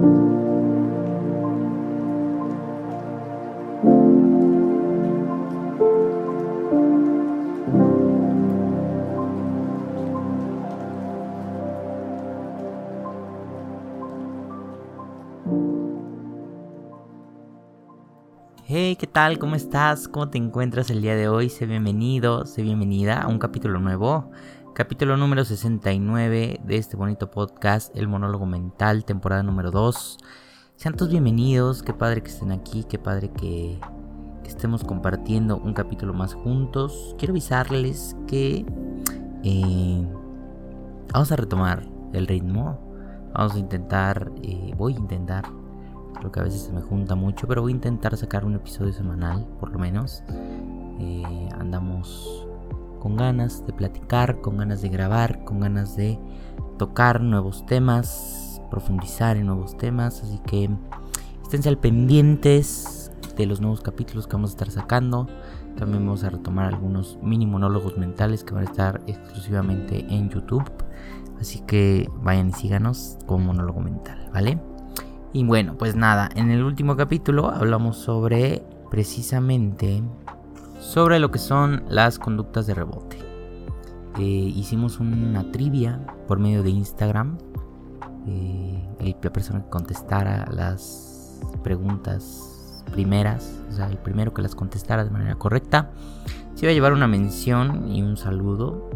Hey, ¿qué tal? ¿Cómo estás? ¿Cómo te encuentras el día de hoy? Sé bienvenido, sé bienvenida a un capítulo nuevo. Capítulo número 69 de este bonito podcast, El Monólogo Mental, temporada número 2. Sean todos bienvenidos, qué padre que estén aquí, qué padre que, estemos compartiendo un capítulo más juntos. Quiero avisarles que eh, vamos a retomar el ritmo. Vamos a intentar, eh, voy a intentar Creo que a veces se me junta mucho, pero voy a intentar sacar un episodio semanal, por lo menos. Eh, andamos con ganas de platicar, con ganas de grabar, con ganas de tocar nuevos temas, profundizar en nuevos temas. Así que esténse al pendientes de los nuevos capítulos que vamos a estar sacando. También vamos a retomar algunos mini monólogos mentales que van a estar exclusivamente en YouTube. Así que vayan y síganos con monólogo mental, ¿vale? Y bueno, pues nada, en el último capítulo hablamos sobre precisamente sobre lo que son las conductas de rebote. Eh, hicimos una trivia por medio de Instagram. Eh, la persona que contestara las preguntas primeras, o sea, el primero que las contestara de manera correcta, se iba a llevar una mención y un saludo.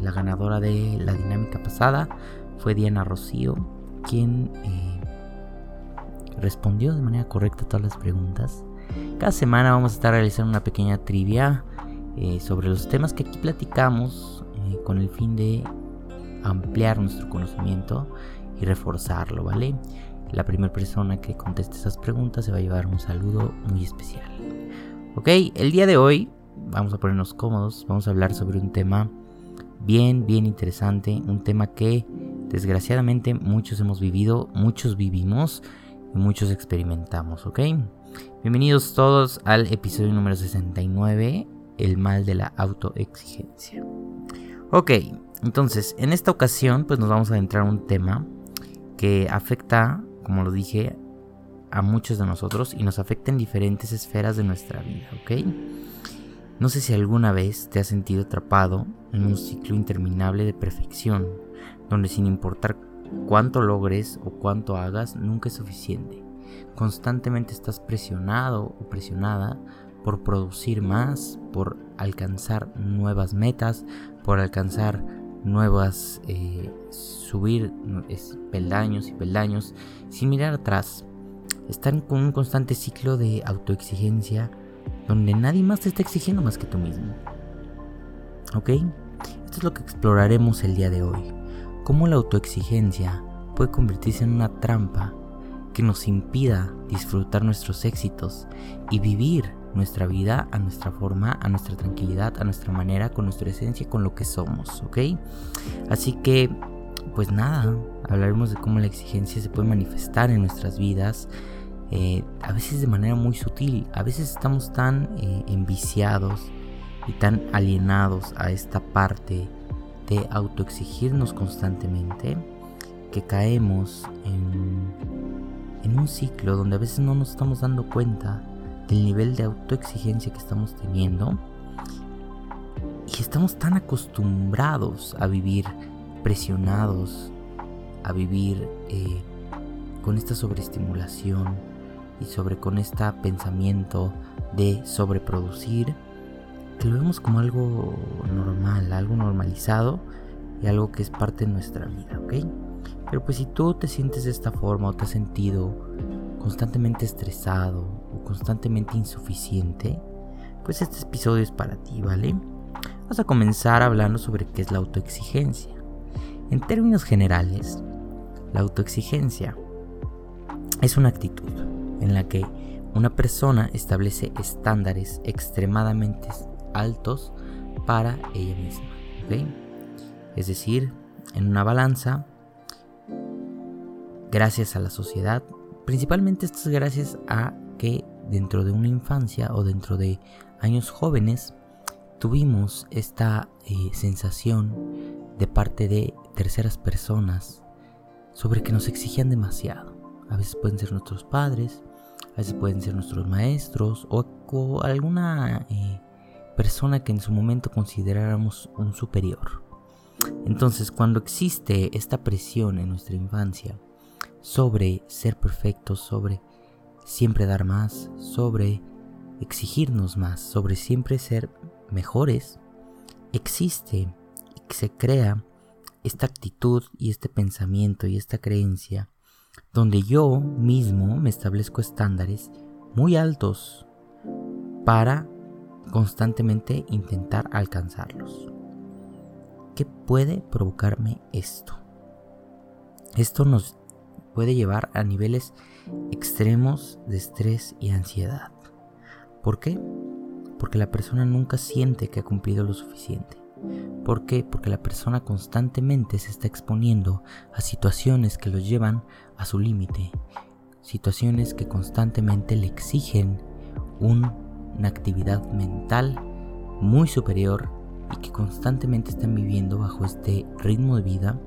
la ganadora de la dinámica pasada fue Diana Rocío, quien eh, respondió de manera correcta todas las preguntas. Cada semana vamos a estar realizando una pequeña trivia eh, sobre los temas que aquí platicamos eh, con el fin de ampliar nuestro conocimiento y reforzarlo, ¿vale? La primera persona que conteste esas preguntas se va a llevar un saludo muy especial. Ok, el día de hoy vamos a ponernos cómodos, vamos a hablar sobre un tema bien, bien interesante, un tema que desgraciadamente muchos hemos vivido, muchos vivimos muchos experimentamos, ¿ok? Bienvenidos todos al episodio número 69, el mal de la autoexigencia. Ok, entonces, en esta ocasión pues nos vamos a adentrar en un tema que afecta, como lo dije, a muchos de nosotros y nos afecta en diferentes esferas de nuestra vida, ¿ok? No sé si alguna vez te has sentido atrapado en un ciclo interminable de perfección, donde sin importar cuánto logres o cuánto hagas nunca es suficiente. Constantemente estás presionado o presionada por producir más, por alcanzar nuevas metas, por alcanzar nuevas, eh, subir peldaños y peldaños sin mirar atrás. Están con un constante ciclo de autoexigencia donde nadie más te está exigiendo más que tú mismo. ¿Ok? Esto es lo que exploraremos el día de hoy cómo la autoexigencia puede convertirse en una trampa que nos impida disfrutar nuestros éxitos y vivir nuestra vida a nuestra forma, a nuestra tranquilidad, a nuestra manera, con nuestra esencia, con lo que somos, ¿ok? Así que, pues nada, hablaremos de cómo la exigencia se puede manifestar en nuestras vidas, eh, a veces de manera muy sutil, a veces estamos tan eh, enviciados y tan alienados a esta parte de autoexigirnos constantemente que caemos en, en un ciclo donde a veces no nos estamos dando cuenta del nivel de autoexigencia que estamos teniendo y estamos tan acostumbrados a vivir presionados, a vivir eh, con esta sobreestimulación y sobre con este pensamiento de sobreproducir lo vemos como algo normal, algo normalizado y algo que es parte de nuestra vida, ¿ok? Pero pues si tú te sientes de esta forma o te has sentido constantemente estresado o constantemente insuficiente, pues este episodio es para ti, ¿vale? Vamos a comenzar hablando sobre qué es la autoexigencia. En términos generales, la autoexigencia es una actitud en la que una persona establece estándares extremadamente altos para ella misma. Es decir, en una balanza, gracias a la sociedad, principalmente esto es gracias a que dentro de una infancia o dentro de años jóvenes tuvimos esta eh, sensación de parte de terceras personas sobre que nos exigían demasiado. a veces pueden ser nuestros padres, a veces pueden ser nuestros maestros o, alguna eh, persona que en su momento consideráramos un superior. Entonces, cuando existe esta presión en nuestra infancia sobre ser perfectos, sobre siempre dar más, sobre exigirnos más, sobre siempre ser mejores, existe y se crea esta actitud y este pensamiento y esta creencia donde yo mismo me establezco estándares muy altos para constantemente intentar alcanzarlos. ¿Qué puede provocarme esto? Esto nos puede llevar a niveles extremos de estrés y ansiedad. ¿Por qué? Porque la persona nunca siente que ha cumplido lo suficiente. ¿Por qué? Porque la persona constantemente se está exponiendo a situaciones que los llevan a su límite, situaciones que constantemente le exigen una actividad mental muy superior y que constantemente están viviendo bajo este ritmo de vida,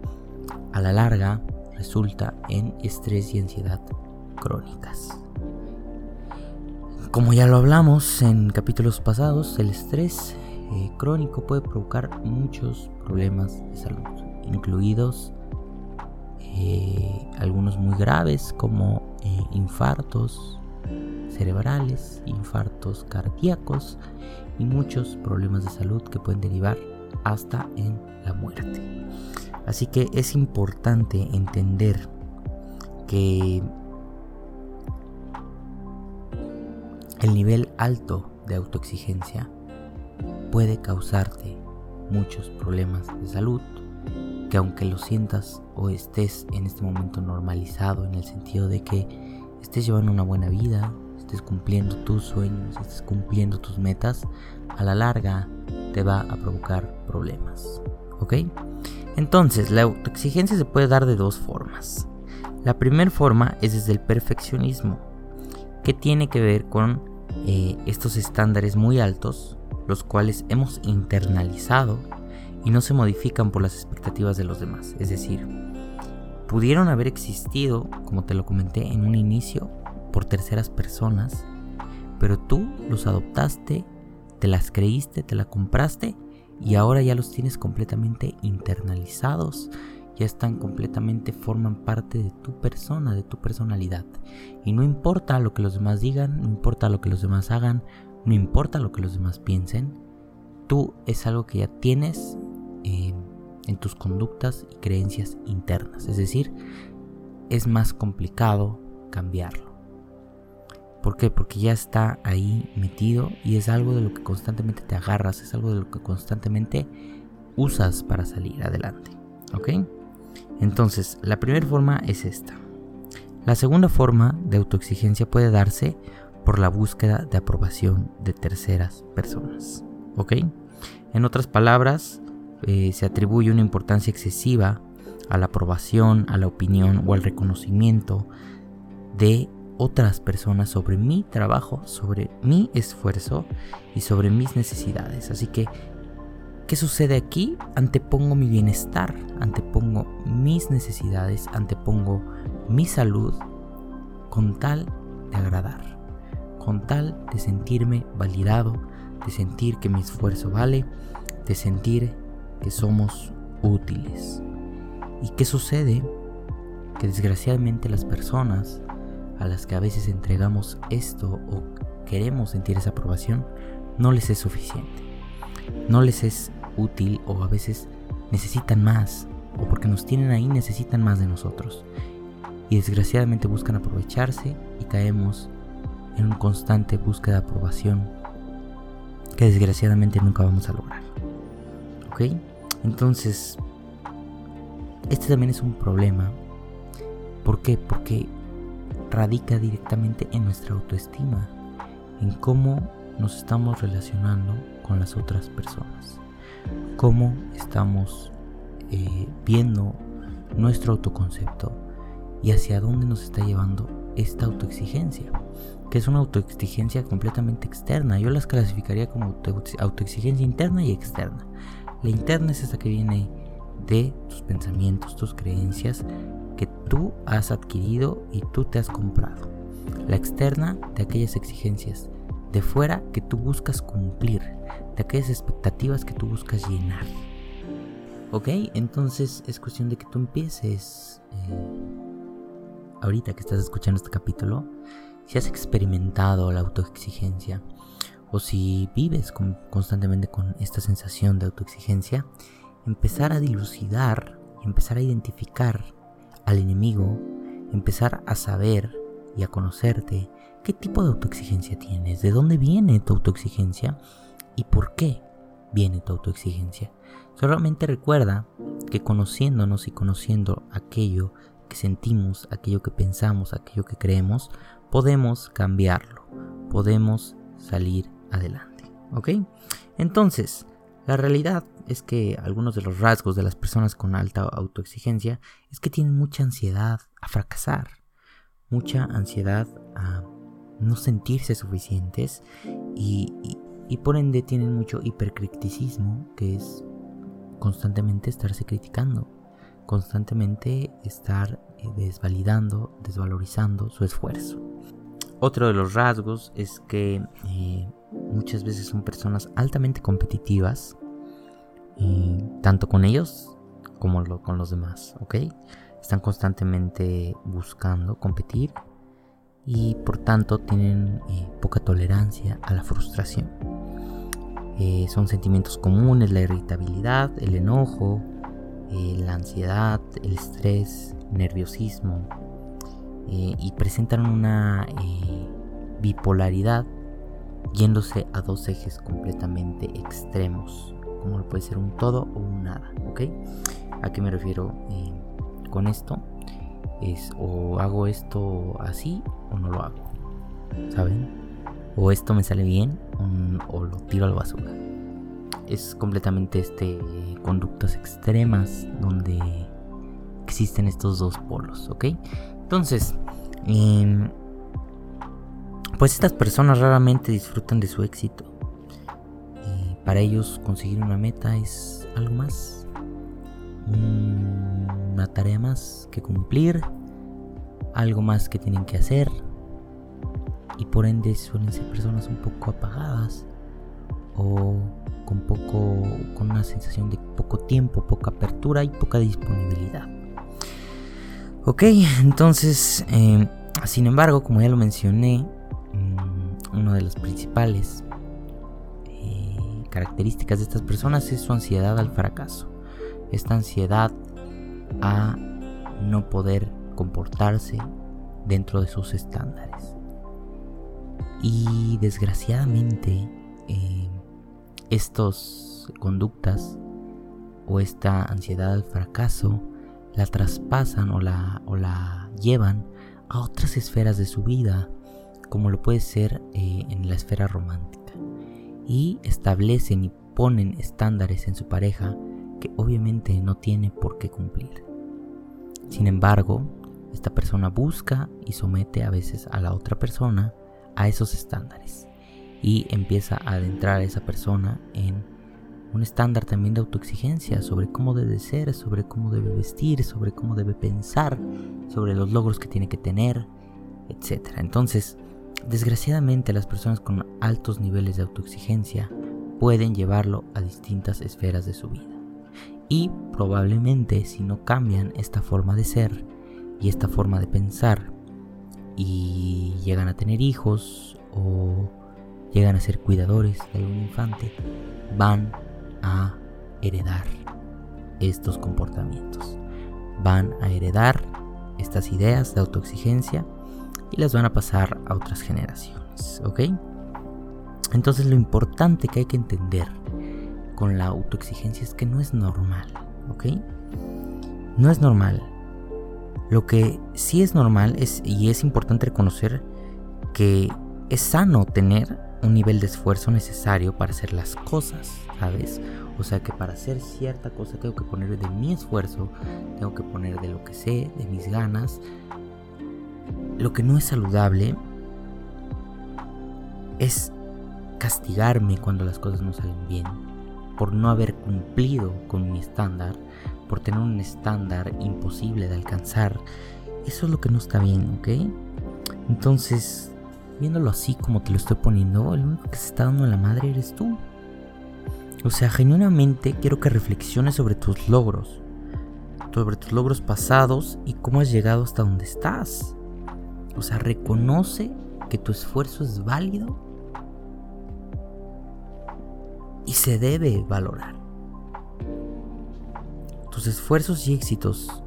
a la larga resulta en estrés y ansiedad crónicas. Como ya lo hablamos en capítulos pasados, el estrés eh, crónico puede provocar muchos problemas de salud, incluidos eh, algunos muy graves como eh, infartos cerebrales, infartos cardíacos y muchos problemas de salud que pueden derivar hasta en la muerte. Así que es importante entender que el nivel alto de autoexigencia puede causarte muchos problemas de salud que aunque lo sientas o estés en este momento normalizado en el sentido de que estés llevando una buena vida, estés cumpliendo tus sueños, estés cumpliendo tus metas, a la larga te va a provocar problemas. ¿Ok? Entonces, la autoexigencia se puede dar de dos formas. La primera forma es desde el perfeccionismo, que tiene que ver con eh, estos estándares muy altos, los cuales hemos internalizado y no se modifican por las expectativas de los demás. Es decir, pudieron haber existido, como te lo comenté en un inicio, por terceras personas, pero tú los adoptaste, te las creíste, te la compraste y ahora ya los tienes completamente internalizados, ya están completamente, forman parte de tu persona, de tu personalidad. Y no importa lo que los demás digan, no importa lo que los demás hagan, no importa lo que los demás piensen, tú es algo que ya tienes en tus conductas y creencias internas. Es decir, es más complicado cambiarlo. ¿Por qué? Porque ya está ahí metido y es algo de lo que constantemente te agarras, es algo de lo que constantemente usas para salir adelante. ¿Ok? Entonces, la primera forma es esta. La segunda forma de autoexigencia puede darse por la búsqueda de aprobación de terceras personas. ¿Ok? En otras palabras, eh, se atribuye una importancia excesiva a la aprobación, a la opinión o al reconocimiento de otras personas sobre mi trabajo, sobre mi esfuerzo y sobre mis necesidades. Así que, ¿qué sucede aquí? Antepongo mi bienestar, antepongo mis necesidades, antepongo mi salud con tal de agradar, con tal de sentirme validado, de sentir que mi esfuerzo vale, de sentir que somos útiles. ¿Y qué sucede? Que desgraciadamente las personas a las que a veces entregamos esto o queremos sentir esa aprobación, no les es suficiente. No les es útil o a veces necesitan más o porque nos tienen ahí necesitan más de nosotros. Y desgraciadamente buscan aprovecharse y caemos en una constante búsqueda de aprobación que desgraciadamente nunca vamos a lograr. ¿Ok? Entonces, este también es un problema. ¿Por qué? Porque radica directamente en nuestra autoestima, en cómo nos estamos relacionando con las otras personas, cómo estamos eh, viendo nuestro autoconcepto y hacia dónde nos está llevando esta autoexigencia, que es una autoexigencia completamente externa. Yo las clasificaría como autoexigencia interna y externa. La interna es esa que viene de tus pensamientos, tus creencias, tú has adquirido y tú te has comprado. La externa de aquellas exigencias de fuera que tú buscas cumplir, de aquellas expectativas que tú buscas llenar. ¿Ok? Entonces es cuestión de que tú empieces, eh, ahorita que estás escuchando este capítulo, si has experimentado la autoexigencia o si vives constantemente con esta sensación de autoexigencia, empezar a dilucidar empezar a identificar al enemigo, empezar a saber y a conocerte qué tipo de autoexigencia tienes, de dónde viene tu autoexigencia y por qué viene tu autoexigencia. Solamente recuerda que conociéndonos y conociendo aquello que sentimos, aquello que pensamos, aquello que creemos, podemos cambiarlo, podemos salir adelante. ¿Ok? Entonces, la realidad es que algunos de los rasgos de las personas con alta autoexigencia es que tienen mucha ansiedad a fracasar, mucha ansiedad a no sentirse suficientes y, por ende tienen mucho hipercriticismo, que es constantemente estarse criticando, constantemente estar eh, desvalidando, desvalorizando su esfuerzo. Otro de los rasgos es que eh, muchas veces son personas altamente competitivas, tanto con ellos como con los demás. Están constantemente buscando competir y por tanto tienen eh, poca tolerancia a la frustración. Eh, son sentimientos comunes la irritabilidad, el enojo, eh, la ansiedad, el estrés, nerviosismo y presentan una bipolaridad yéndose a dos ejes completamente extremos, como puede ser un todo o un nada, ¿ok? ¿A qué me refiero eh, con esto? Es o hago esto así o no lo hago, ¿saben? O esto me sale bien o, lo tiro a la basura. Es completamente este conductas extremas donde existen estos dos polos, ¿ok? Entonces, eh, pues estas personas raramente disfrutan de su éxito. Para ellos conseguir una meta es algo más, una tarea más que cumplir, algo más que tienen que hacer. Y por ende suelen ser personas un poco apagadas o con poco con una sensación de poco tiempo, poca apertura y poca disponibilidad. Ok, entonces, eh, sin embargo, como ya lo mencioné, una de las principales eh, características de estas personas es su ansiedad al fracaso. Esta ansiedad a no poder comportarse dentro de sus estándares. Y desgraciadamente, eh, estas conductas o esta ansiedad al fracaso la traspasan o la, o la llevan a otras esferas de su vida como lo puede ser eh, en la esfera romántica. Y establecen y ponen estándares en su pareja que obviamente no tiene por qué cumplir. Sin embargo, esta persona busca y somete a veces a la otra persona a esos estándares y empieza a adentrar a esa persona en un estándar también de autoexigencia sobre cómo debe ser, sobre cómo debe vestir, sobre cómo debe pensar, sobre los logros que tiene que tener, etc. Entonces, Desgraciadamente las personas con altos niveles de autoexigencia pueden llevarlo a distintas esferas de su vida. Y probablemente si no cambian esta forma de ser y esta forma de pensar y llegan a tener hijos o llegan a ser cuidadores de algún infante, van a heredar estos comportamientos. Van a heredar estas ideas de autoexigencia y las van a pasar a otras generaciones, ¿ok? Entonces lo importante que hay que entender con la autoexigencia es que no es normal, ¿ok? No es normal. Lo que sí es normal es, y es importante reconocer que es sano tener un nivel de esfuerzo necesario para hacer las cosas, ¿sabes? O sea que para hacer cierta cosa tengo que poner de mi esfuerzo, tengo que poner de lo que sé, de mis ganas, lo que no es saludable es castigarme cuando las cosas no salen bien, por no haber cumplido con mi estándar, por tener un estándar imposible de alcanzar, eso es lo que no está bien, ¿ok? Entonces, viéndolo así como te lo estoy poniendo, el único que se está dando la madre eres tú. O sea, genuinamente quiero que reflexiones sobre tus logros, sobre tus logros pasados y cómo has llegado hasta donde estás. O sea, reconoce que tu esfuerzo es válido y se debe valorar. Tus esfuerzos y éxitos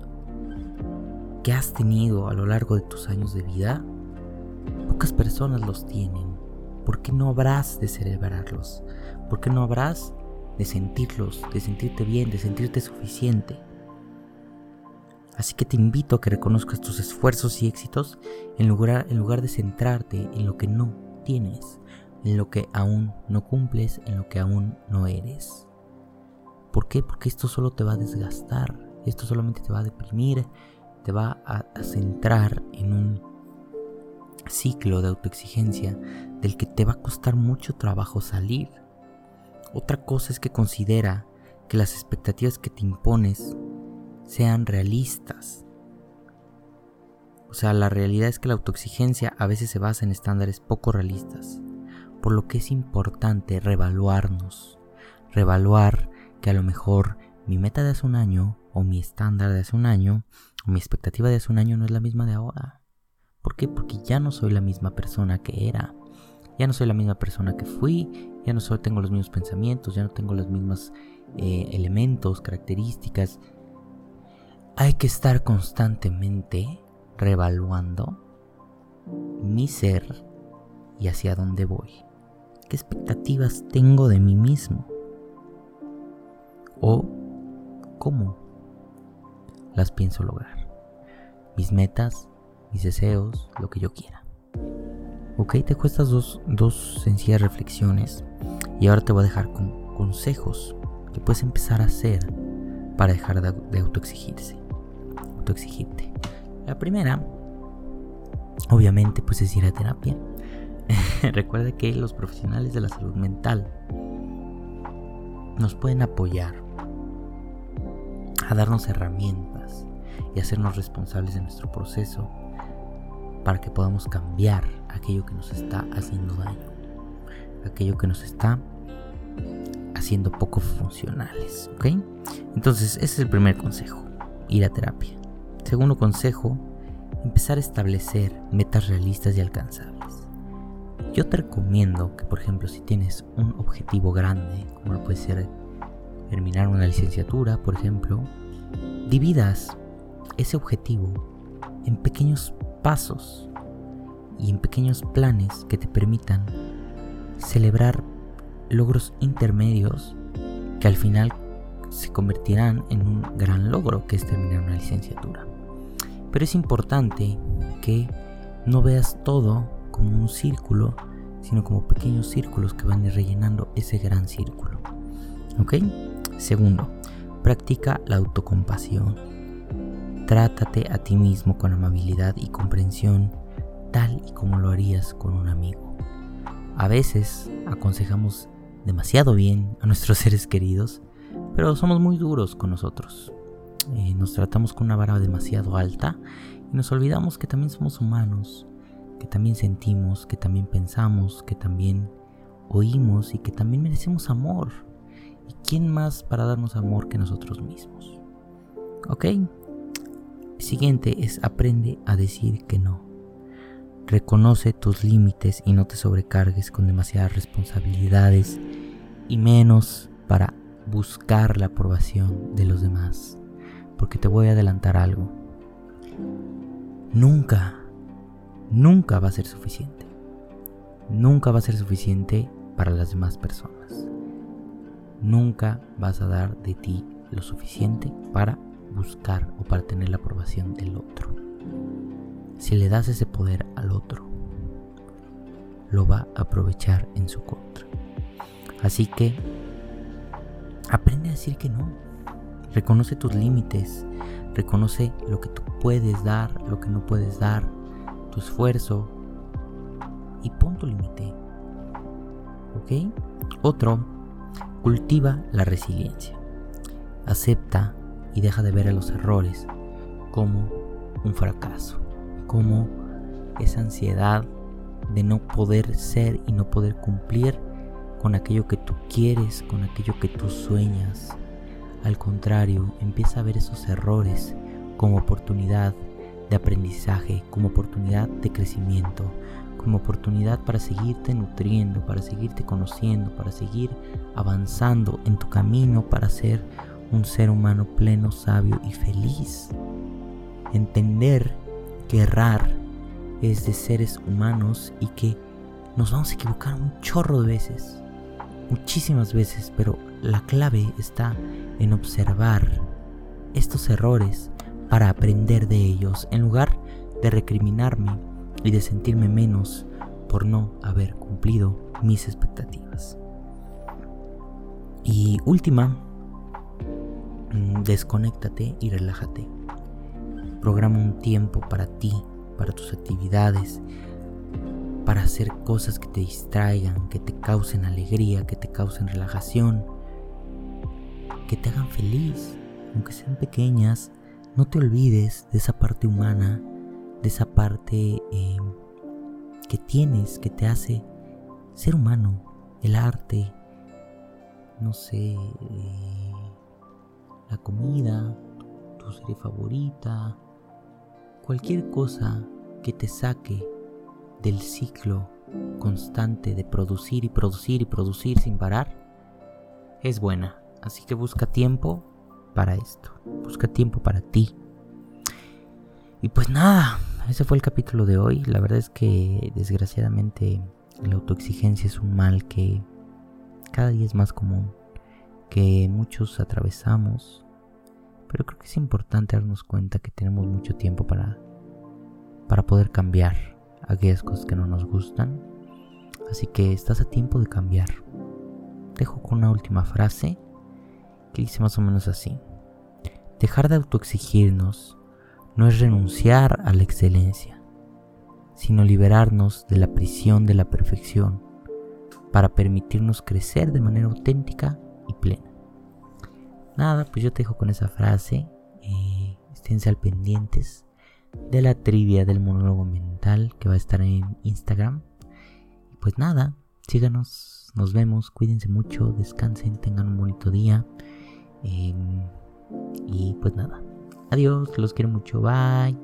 que has tenido a lo largo de tus años de vida, pocas personas los tienen. ¿Por qué no habrás de celebrarlos? ¿Por qué no habrás de sentirlos, de sentirte bien, de sentirte suficiente? Así que te invito a que reconozcas tus esfuerzos y éxitos en lugar, en lugar de centrarte en lo que no tienes, en lo que aún no cumples, en lo que aún no eres. ¿Por qué? Porque esto solo te va a desgastar, esto solamente te va a deprimir, te va a, a centrar en un ciclo de autoexigencia del que te va a costar mucho trabajo salir. Otra cosa es que considera que las expectativas que te impones sean realistas. O sea, la realidad es que la autoexigencia a veces se basa en estándares poco realistas, por lo que es importante revaluarnos, revaluar que a lo mejor mi meta de hace un año, o mi estándar de hace un año, o mi expectativa de hace un año no es la misma de ahora. ¿Por qué? Porque ya no soy la misma persona que era. Ya no soy la misma persona que fui, ya no soy, tengo los mismos pensamientos, ya no tengo los mismos eh, elementos, características, hay que estar constantemente revaluando mi ser y hacia dónde voy. ¿Qué expectativas tengo de mí mismo? ¿O cómo las pienso lograr? Mis metas, mis deseos, lo que yo quiera. Ok, te dejo estas dos, dos sencillas reflexiones y ahora te voy a dejar con consejos que puedes empezar a hacer para dejar de, de autoexigirse exigirte. La primera, obviamente, pues es ir a terapia. Recuerda que los profesionales de la salud mental nos pueden apoyar a darnos herramientas y hacernos responsables de nuestro proceso para que podamos cambiar aquello que nos está haciendo daño, aquello que nos está haciendo poco funcionales, ¿ok? Entonces, ese es el primer consejo, ir a terapia. Segundo consejo, empezar a establecer metas realistas y alcanzables. Yo te recomiendo que, por ejemplo, si tienes un objetivo grande, como puede ser terminar una licenciatura, por ejemplo, dividas ese objetivo en pequeños pasos y en pequeños planes que te permitan celebrar logros intermedios que al final se convertirán en un gran logro que es terminar una licenciatura. Pero es importante que no veas todo como un círculo, sino como pequeños círculos que van rellenando ese gran círculo. ¿Ok? Segundo, practica la autocompasión. Trátate a ti mismo con amabilidad y comprensión, tal y como lo harías con un amigo. A veces aconsejamos demasiado bien a nuestros seres queridos, pero somos muy duros con nosotros. Eh, nos tratamos con una vara demasiado alta y nos olvidamos que también somos humanos, que también sentimos, que también pensamos, que también oímos y que también merecemos amor. ¿Y quién más para darnos amor que nosotros mismos? ¿Ok? Siguiente es aprende a decir que no. Reconoce tus límites y no te sobrecargues con demasiadas responsabilidades y menos para buscar la aprobación de los demás porque te voy a adelantar algo. Nunca, nunca va a ser suficiente. Nunca va a ser suficiente para las demás personas. Nunca vas a dar de ti lo suficiente para buscar o para tener la aprobación del otro. Si le das ese poder al otro, lo va a aprovechar en su contra. Así que aprende a decir que no. Reconoce tus límites, reconoce lo que tú puedes dar, lo que no puedes dar, tu esfuerzo y pon tu límite. ¿Ok? Otro, cultiva la resiliencia. Acepta y deja de ver a los errores como un fracaso, como esa ansiedad de no poder ser y no poder cumplir con aquello que tú quieres, con aquello que tú sueñas. Al contrario, empieza a ver esos errores como oportunidad de aprendizaje, como oportunidad de crecimiento, como oportunidad para seguirte nutriendo, para seguirte conociendo, para seguir avanzando en tu camino para ser un ser humano pleno, sabio y feliz. Entender que errar es de seres humanos y que nos vamos a equivocar un chorro de veces, muchísimas veces, pero la clave está en observar estos errores para aprender de ellos en lugar de recriminarme y de sentirme menos por no haber cumplido mis expectativas. Y última, desconéctate y relájate. Programa un tiempo para ti, para tus actividades, para hacer cosas que te distraigan, que te causen alegría, que te causen relajación, que te hagan feliz, aunque sean pequeñas. No te olvides de esa parte humana, de esa parte eh, que tienes, que te hace ser humano, el arte, no sé, eh, la comida, tu serie favorita, cualquier cosa que te saque del ciclo constante de producir y producir y producir sin parar, es buena. Así que busca tiempo para esto. Busca tiempo para ti. Y pues nada, ese fue el capítulo de hoy. La verdad es que desgraciadamente la autoexigencia es un mal que cada día es más común, que muchos atravesamos, pero creo que es importante darnos cuenta que tenemos mucho tiempo para, para poder cambiar aquellas cosas que no nos gustan. Así que estás a tiempo de cambiar. Dejo con una última frase que dice más o menos así. Dejar de autoexigirnos no es renunciar a la excelencia, sino liberarnos de la prisión de la perfección para permitirnos crecer de manera auténtica plena. Nada, pues yo te dejo con esa frase. Eh, esténse al pendientes de la trivia del monólogo mental que va a estar en Instagram. Pues nada, síganos, nos vemos, cuídense mucho, descansen, tengan un bonito día. Em, y pues nada. Adiós, los quiero mucho. Bye.